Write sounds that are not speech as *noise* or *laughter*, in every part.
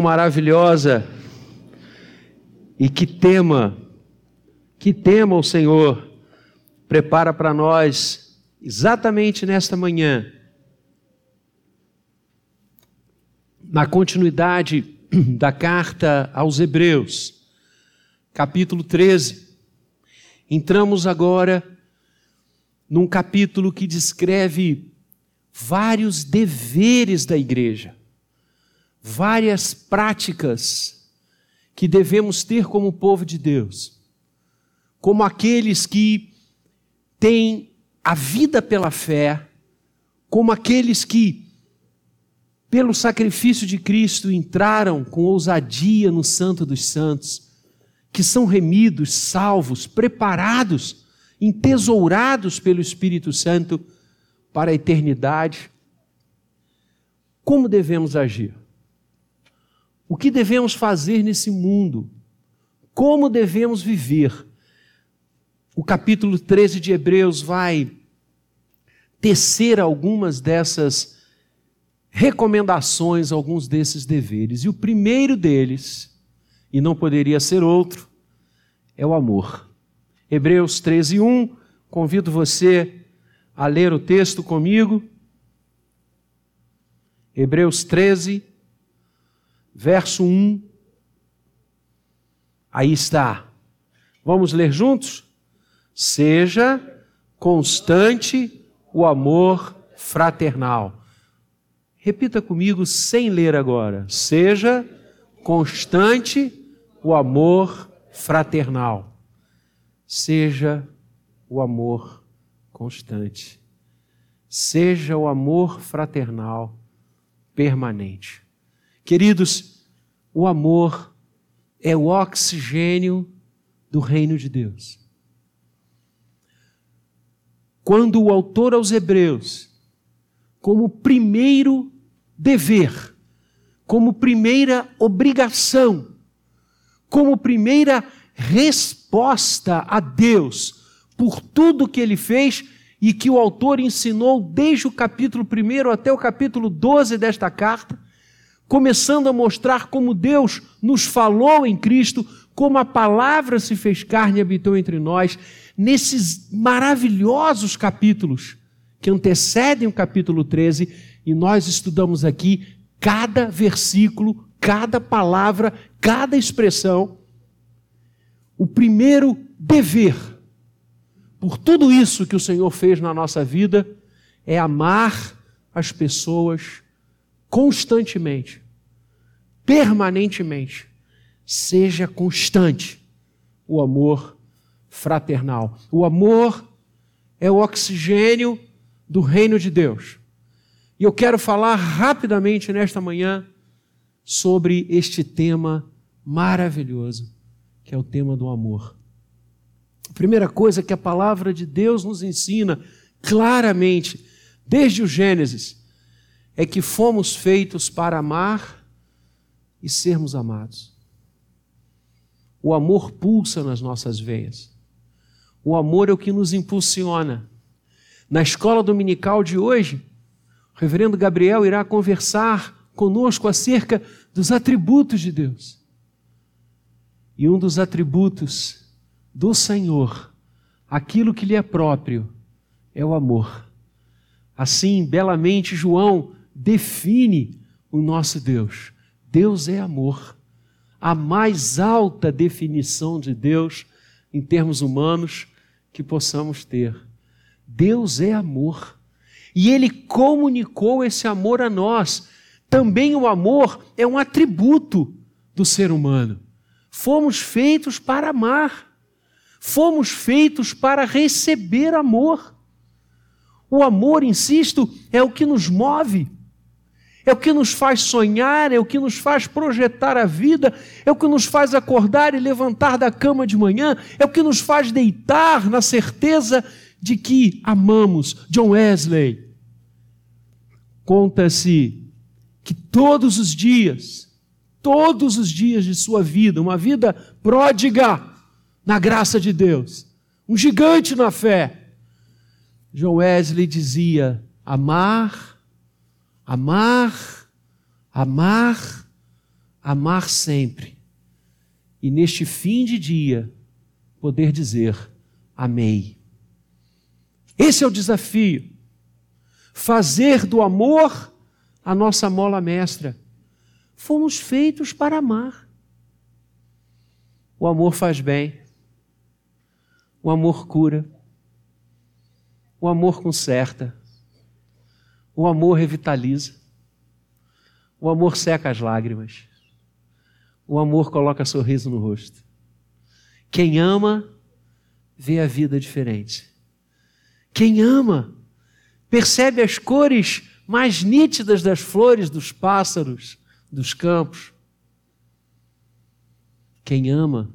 maravilhosa e que tema, que tema o Senhor prepara para nós exatamente nesta manhã, na continuidade *clears throat* da carta aos Hebreus, capítulo 13. Entramos agora num capítulo que descreve vários deveres da igreja várias práticas que devemos ter como povo de Deus, como aqueles que têm a vida pela fé, como aqueles que, pelo sacrifício de Cristo, entraram com ousadia no Santo dos Santos, que são remidos, salvos, preparados, entesourados pelo Espírito Santo para a eternidade. Como devemos agir? O que devemos fazer nesse mundo? Como devemos viver? O capítulo 13 de Hebreus vai tecer algumas dessas recomendações, alguns desses deveres. E o primeiro deles, e não poderia ser outro, é o amor. Hebreus 13, 1. Convido você a ler o texto comigo. Hebreus 13, verso 1. Aí está. Vamos ler juntos? Seja constante o amor fraternal. Repita comigo sem ler agora. Seja constante o amor fraternal. Seja o amor constante. Seja o amor fraternal permanente. Queridos, o amor é o oxigênio do reino de Deus. Quando o autor aos Hebreus, como primeiro dever, como primeira obrigação, como primeira resposta a Deus por tudo que ele fez e que o autor ensinou desde o capítulo 1 até o capítulo 12 desta carta, começando a mostrar como Deus nos falou em Cristo, como a palavra se fez carne e habitou entre nós, nesses maravilhosos capítulos que antecedem o capítulo 13, e nós estudamos aqui cada versículo, cada palavra, cada expressão. O primeiro dever, por tudo isso que o Senhor fez na nossa vida, é amar as pessoas constantemente, permanentemente. Seja constante o amor fraternal. O amor é o oxigênio do reino de Deus. E eu quero falar rapidamente nesta manhã sobre este tema maravilhoso, que é o tema do amor. A primeira coisa que a palavra de Deus nos ensina claramente, desde o Gênesis, é que fomos feitos para amar e sermos amados. O amor pulsa nas nossas veias. O amor é o que nos impulsiona. Na escola dominical de hoje, o reverendo Gabriel irá conversar conosco acerca dos atributos de Deus. E um dos atributos do Senhor, aquilo que lhe é próprio, é o amor. Assim, belamente, João define o nosso Deus. Deus é amor. A mais alta definição de Deus em termos humanos que possamos ter. Deus é amor. E Ele comunicou esse amor a nós. Também o amor é um atributo do ser humano. Fomos feitos para amar. Fomos feitos para receber amor. O amor, insisto, é o que nos move é o que nos faz sonhar, é o que nos faz projetar a vida, é o que nos faz acordar e levantar da cama de manhã, é o que nos faz deitar na certeza de que amamos. John Wesley. Conta-se que todos os dias, todos os dias de sua vida, uma vida pródiga na graça de Deus, um gigante na fé, John Wesley dizia: amar amar, amar, amar sempre e neste fim de dia poder dizer: Amei. Esse é o desafio. Fazer do amor a nossa mola mestra. Fomos feitos para amar. O amor faz bem. O amor cura. O amor conserta. O amor revitaliza. O amor seca as lágrimas. O amor coloca sorriso no rosto. Quem ama, vê a vida diferente. Quem ama, percebe as cores mais nítidas das flores, dos pássaros, dos campos. Quem ama,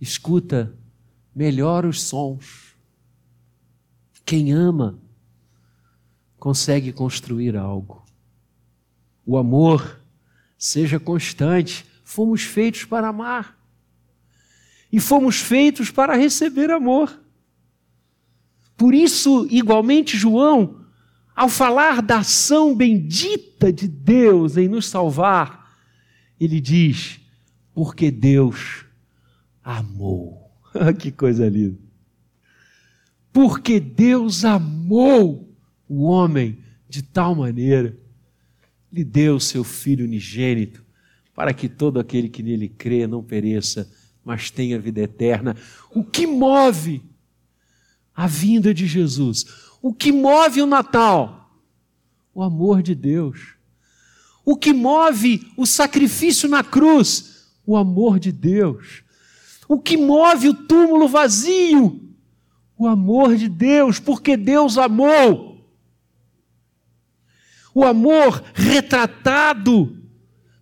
escuta melhor os sons. Quem ama, consegue construir algo. O amor seja constante. Fomos feitos para amar. E fomos feitos para receber amor. Por isso, igualmente, João, ao falar da ação bendita de Deus em nos salvar, ele diz: porque Deus amou. *laughs* que coisa linda! Porque Deus amou o homem de tal maneira, lhe deu seu Filho unigênito, para que todo aquele que nele crê não pereça, mas tenha vida eterna. O que move a vinda de Jesus? O que move o Natal? O amor de Deus. O que move o sacrifício na cruz? O amor de Deus. O que move o túmulo vazio? O amor de Deus, porque Deus amou o amor retratado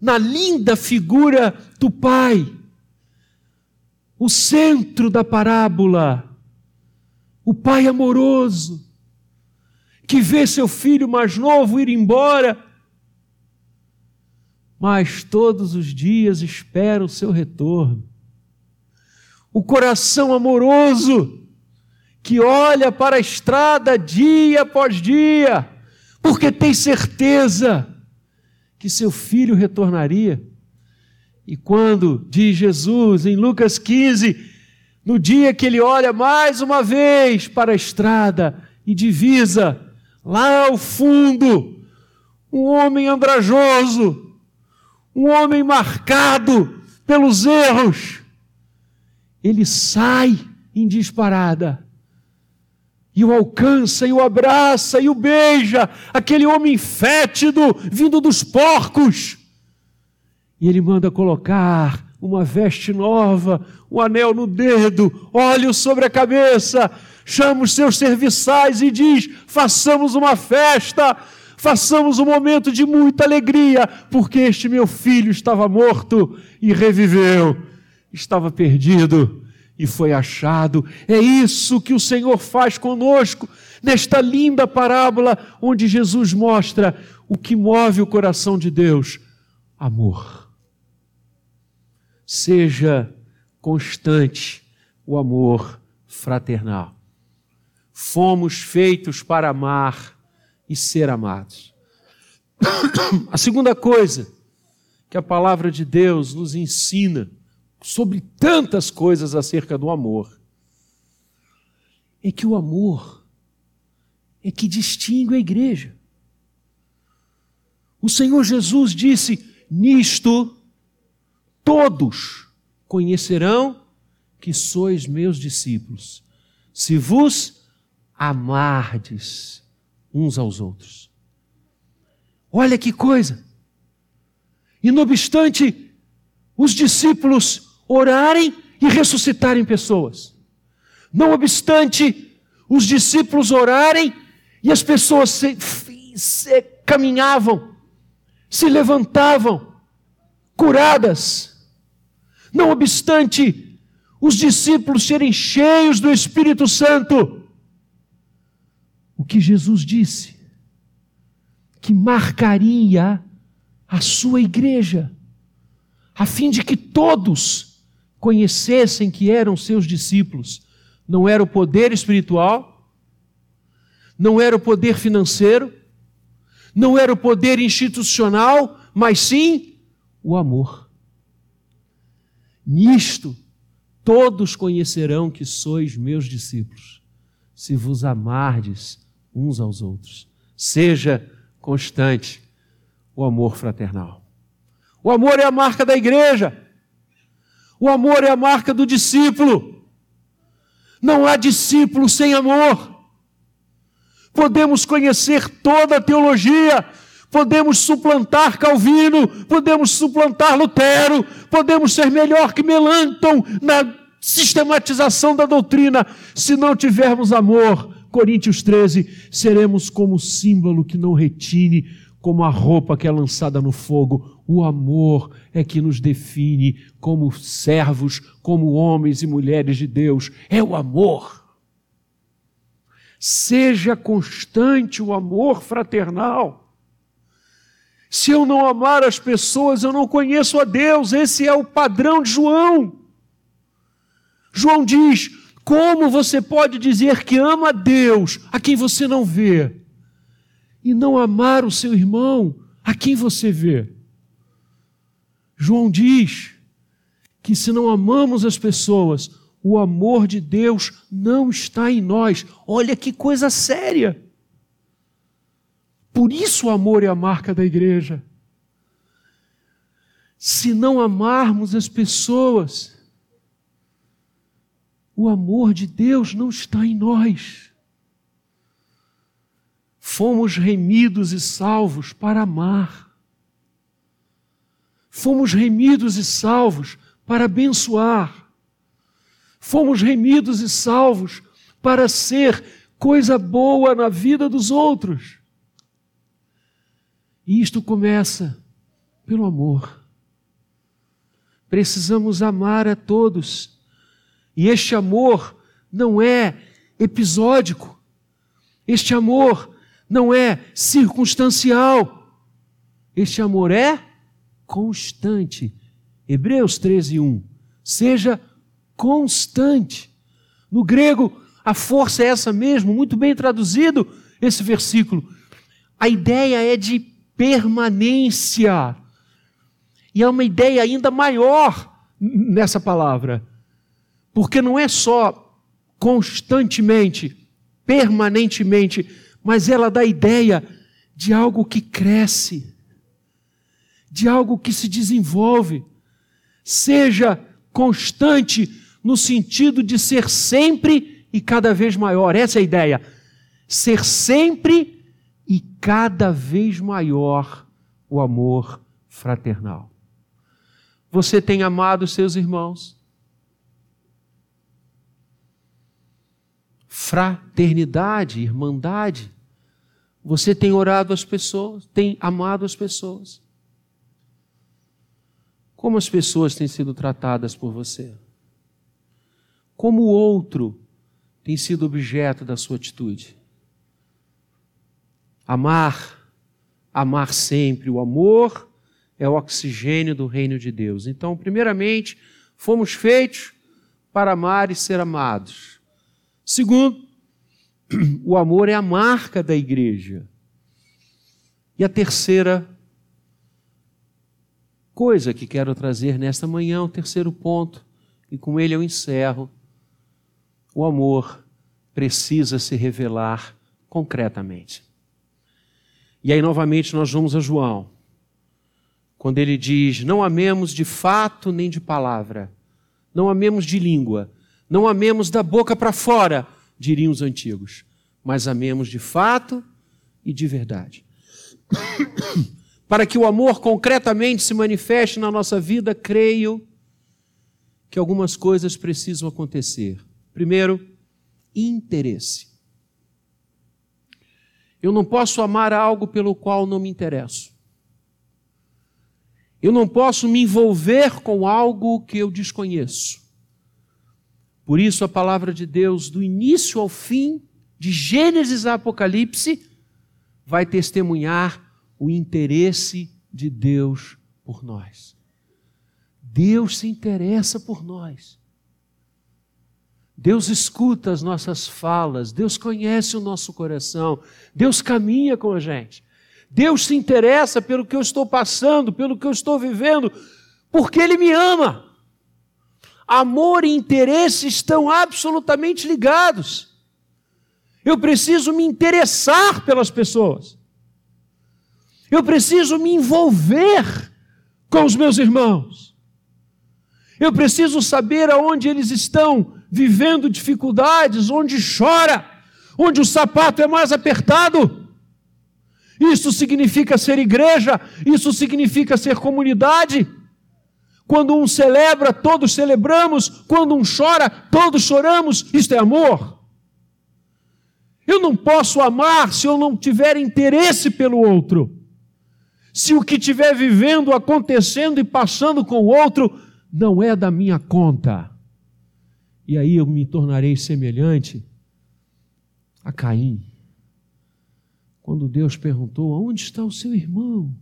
na linda figura do Pai. O centro da parábola, o Pai amoroso, que vê seu filho mais novo ir embora, mas todos os dias espera o seu retorno. O coração amoroso, que olha para a estrada dia após dia, porque tem certeza que seu filho retornaria. E quando, diz Jesus em Lucas 15, no dia que ele olha mais uma vez para a estrada e divisa, lá ao fundo, um homem andrajoso, um homem marcado pelos erros, ele sai em disparada e o alcança, e o abraça, e o beija, aquele homem fétido vindo dos porcos. E ele manda colocar uma veste nova, um anel no dedo, óleo sobre a cabeça, chama os seus serviçais e diz: façamos uma festa, façamos um momento de muita alegria, porque este meu filho estava morto e reviveu, estava perdido e foi achado. É isso que o Senhor faz conosco nesta linda parábola onde Jesus mostra o que move o coração de Deus: amor. Seja constante o amor fraternal. Fomos feitos para amar e ser amados. *coughs* A segunda coisa que a palavra de Deus nos ensina sobre tantas coisas acerca do amor, é que o amor é que distingue a igreja. O Senhor Jesus disse: Nisto todos conhecerão que sois meus discípulos, se vos amardes uns aos outros. Olha que coisa! E não obstante os discípulos orarem e ressuscitarem pessoas. Não obstante os discípulos orarem e as pessoas se, se, caminhavam, se levantavam, curadas. Não obstante os discípulos serem cheios do Espírito Santo, o que Jesus disse, que marcaria a sua igreja, a fim de que todos conhecessem que eram seus discípulos. Não era o poder espiritual, não era o poder financeiro, não era o poder institucional, mas sim o amor. Nisto todos conhecerão que sois meus discípulos, se vos amardes uns aos outros. Seja constante o amor fraternal. O amor é a marca da igreja. O amor é a marca do discípulo. Não há discípulo sem amor. Podemos conhecer toda a teologia, podemos suplantar Calvino, podemos suplantar Lutero, podemos ser melhor que Melanchthon na sistematização da doutrina. Se não tivermos amor, Coríntios 13, seremos como símbolo que não retine, como a roupa que é lançada no fogo. O amor é que nos define como servos, como homens e mulheres de Deus. É o amor. Seja constante o amor fraternal. Se eu não amar as pessoas, eu não conheço a Deus. Esse é o padrão de João. João diz: como você pode dizer que ama a Deus a quem você não vê e não amar o seu irmão a quem você vê? João diz que se não amamos as pessoas, o amor de Deus não está em nós. Olha que coisa séria. Por isso o amor é a marca da igreja. Se não amarmos as pessoas, o amor de Deus não está em nós. Fomos remidos e salvos para amar. Fomos remidos e salvos para abençoar. Fomos remidos e salvos para ser coisa boa na vida dos outros. E isto começa pelo amor. Precisamos amar a todos e este amor não é episódico, este amor não é circunstancial, este amor é constante. Hebreus 13, 1. Seja constante. No grego, a força é essa mesmo, muito bem traduzido esse versículo. A ideia é de permanência. E é uma ideia ainda maior nessa palavra. Porque não é só constantemente, permanentemente, mas ela dá ideia de algo que cresce, de algo que se desenvolve. Seja constante no sentido de ser sempre e cada vez maior. Essa é a ideia. Ser sempre e cada vez maior o amor fraternal. Você tem amado seus irmãos? Fraternidade, irmandade. Você tem orado as pessoas, tem amado as pessoas. Como as pessoas têm sido tratadas por você? Como o outro tem sido objeto da sua atitude? Amar, amar sempre. O amor é o oxigênio do reino de Deus. Então, primeiramente, fomos feitos para amar e ser amados. Segundo, o amor é a marca da igreja. E a terceira coisa que quero trazer nesta manhã, o terceiro ponto, e com ele eu encerro: o amor precisa se revelar concretamente. E aí, novamente, nós vamos a João, quando ele diz: Não amemos de fato nem de palavra, não amemos de língua, não amemos da boca para fora, diriam os antigos, mas amemos de fato e de verdade. *coughs* para que o amor concretamente se manifeste na nossa vida, creio que algumas coisas precisam acontecer. Primeiro, interesse. Eu não posso amar algo pelo qual não me interesso. Eu não posso me envolver com algo que eu desconheço. Por isso, a palavra de Deus, do início ao fim, de Gênesis a Apocalipse, vai testemunhar o interesse de Deus por nós. Deus se interessa por nós. Deus escuta as nossas falas, Deus conhece o nosso coração, Deus caminha com a gente. Deus se interessa pelo que eu estou passando, pelo que eu estou vivendo, porque Ele me ama. Amor e interesse estão absolutamente ligados. Eu preciso me interessar pelas pessoas. Eu preciso me envolver com os meus irmãos. Eu preciso saber aonde eles estão vivendo dificuldades, onde chora, onde o sapato é mais apertado. Isso significa ser igreja, isso significa ser comunidade. Quando um celebra, todos celebramos. Quando um chora, todos choramos. Isto é amor. Eu não posso amar se eu não tiver interesse pelo outro. Se o que estiver vivendo, acontecendo e passando com o outro não é da minha conta. E aí eu me tornarei semelhante a Caim. Quando Deus perguntou: Onde está o seu irmão?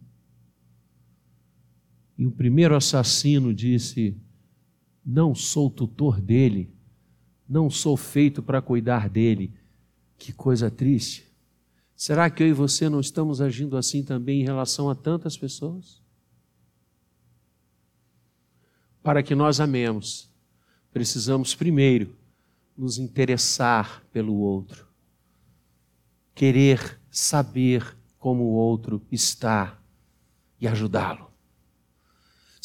E o primeiro assassino disse: Não sou tutor dele, não sou feito para cuidar dele. Que coisa triste. Será que eu e você não estamos agindo assim também em relação a tantas pessoas? Para que nós amemos, precisamos primeiro nos interessar pelo outro, querer saber como o outro está e ajudá-lo.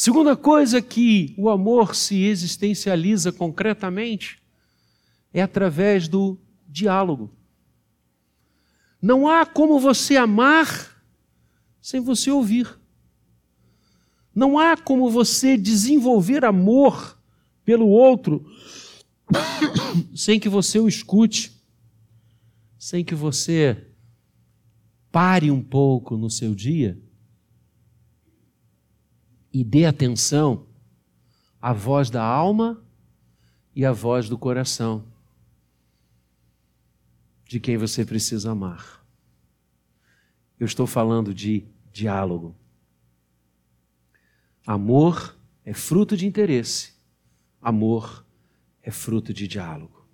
Segunda coisa que o amor se existencializa concretamente é através do diálogo. Não há como você amar sem você ouvir. Não há como você desenvolver amor pelo outro *coughs* sem que você o escute, sem que você pare um pouco no seu dia e dê atenção à voz da alma e à voz do coração de quem você precisa amar. Eu estou falando de diálogo. Amor é fruto de interesse, amor é fruto de diálogo.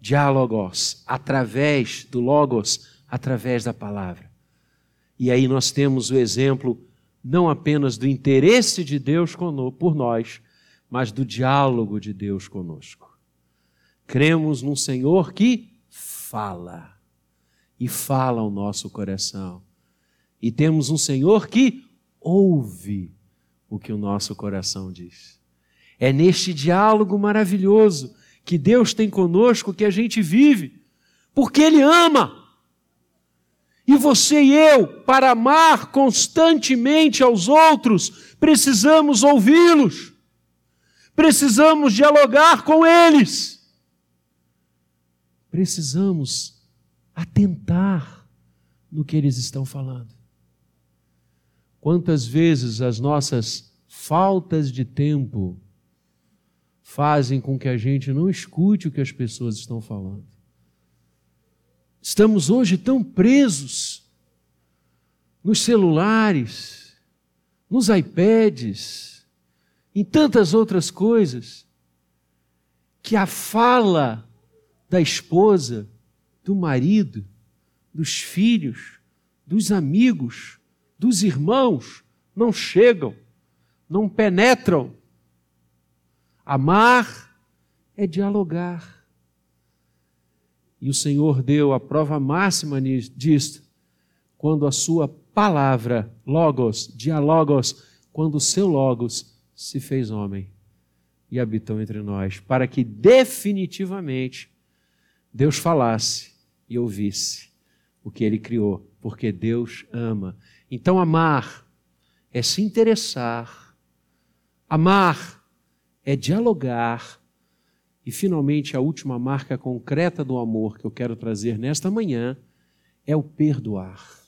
Diálogos, através do Logos, através da palavra. E aí nós temos o exemplo não apenas do interesse de Deus por nós, mas do diálogo de Deus conosco. Cremos num Senhor que fala e fala ao nosso coração. E temos um Senhor que ouve o que o nosso coração diz. É neste diálogo maravilhoso que Deus tem conosco que a gente vive, porque Ele ama. E você e eu, para amar constantemente aos outros, precisamos ouvi-los, precisamos dialogar com eles, precisamos atentar no que eles estão falando. Quantas vezes as nossas faltas de tempo fazem com que a gente não escute o que as pessoas estão falando? Estamos hoje tão presos nos celulares, nos iPads, em tantas outras coisas, que a fala da esposa, do marido, dos filhos, dos amigos, dos irmãos não chegam, não penetram. Amar é dialogar. E o Senhor deu a prova máxima disto, quando a sua palavra, logos, dialogos, quando o seu logos se fez homem e habitou entre nós, para que definitivamente Deus falasse e ouvisse o que ele criou, porque Deus ama. Então, amar é se interessar, amar é dialogar e finalmente, a última marca concreta do amor que eu quero trazer nesta manhã é o perdoar.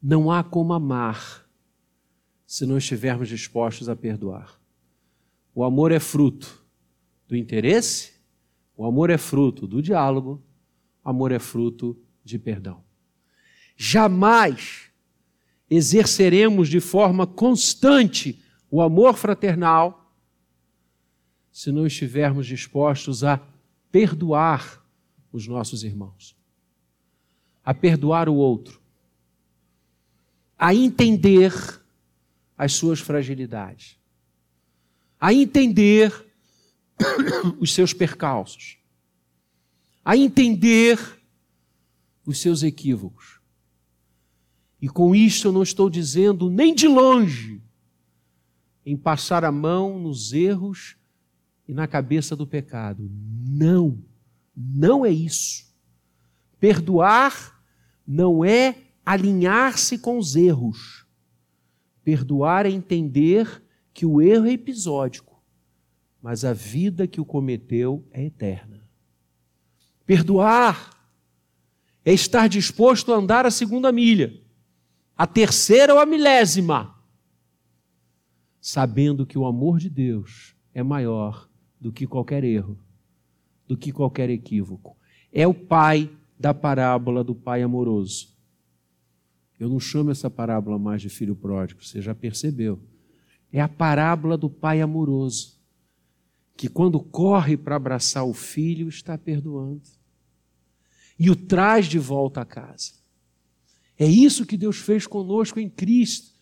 Não há como amar se não estivermos dispostos a perdoar. O amor é fruto do interesse, o amor é fruto do diálogo, o amor é fruto de perdão. Jamais exerceremos de forma constante o amor fraternal se não estivermos dispostos a perdoar os nossos irmãos, a perdoar o outro, a entender as suas fragilidades, a entender *coughs* os seus percalços, a entender os seus equívocos. E com isso eu não estou dizendo nem de longe em passar a mão nos erros e na cabeça do pecado. Não, não é isso. Perdoar não é alinhar-se com os erros. Perdoar é entender que o erro é episódico, mas a vida que o cometeu é eterna. Perdoar é estar disposto a andar a segunda milha, a terceira ou a milésima, sabendo que o amor de Deus é maior do que qualquer erro, do que qualquer equívoco. É o pai da parábola do pai amoroso. Eu não chamo essa parábola mais de filho pródigo, você já percebeu. É a parábola do pai amoroso, que quando corre para abraçar o filho, está perdoando e o traz de volta a casa. É isso que Deus fez conosco em Cristo.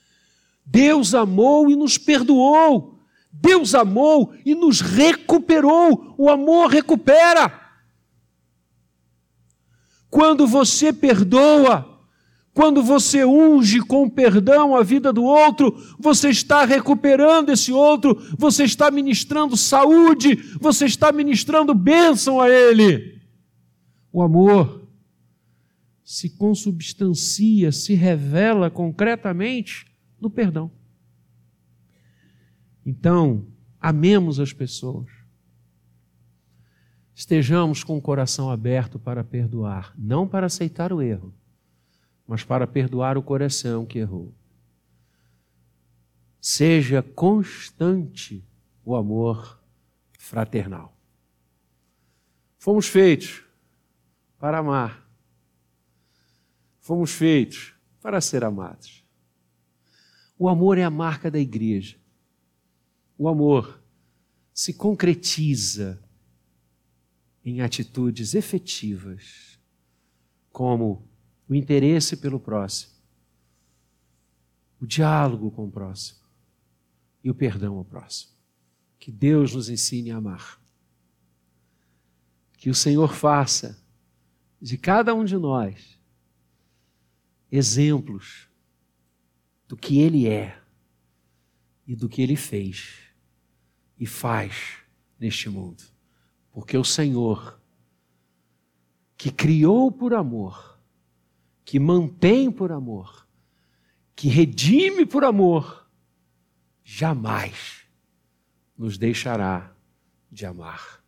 Deus amou e nos perdoou. Deus amou e nos recuperou. O amor recupera. Quando você perdoa, quando você unge com perdão a vida do outro, você está recuperando esse outro, você está ministrando saúde, você está ministrando bênção a ele. O amor se consubstancia, se revela concretamente no perdão. Então, amemos as pessoas. Estejamos com o coração aberto para perdoar, não para aceitar o erro, mas para perdoar o coração que errou. Seja constante o amor fraternal. Fomos feitos para amar. Fomos feitos para ser amados. O amor é a marca da igreja. O amor se concretiza em atitudes efetivas, como o interesse pelo próximo, o diálogo com o próximo e o perdão ao próximo. Que Deus nos ensine a amar. Que o Senhor faça de cada um de nós exemplos do que ele é e do que ele fez e faz neste mundo. Porque o Senhor, que criou por amor, que mantém por amor, que redime por amor, jamais nos deixará de amar.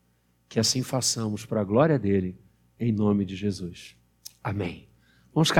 Que assim façamos para a glória dele em nome de Jesus. Amém. Vamos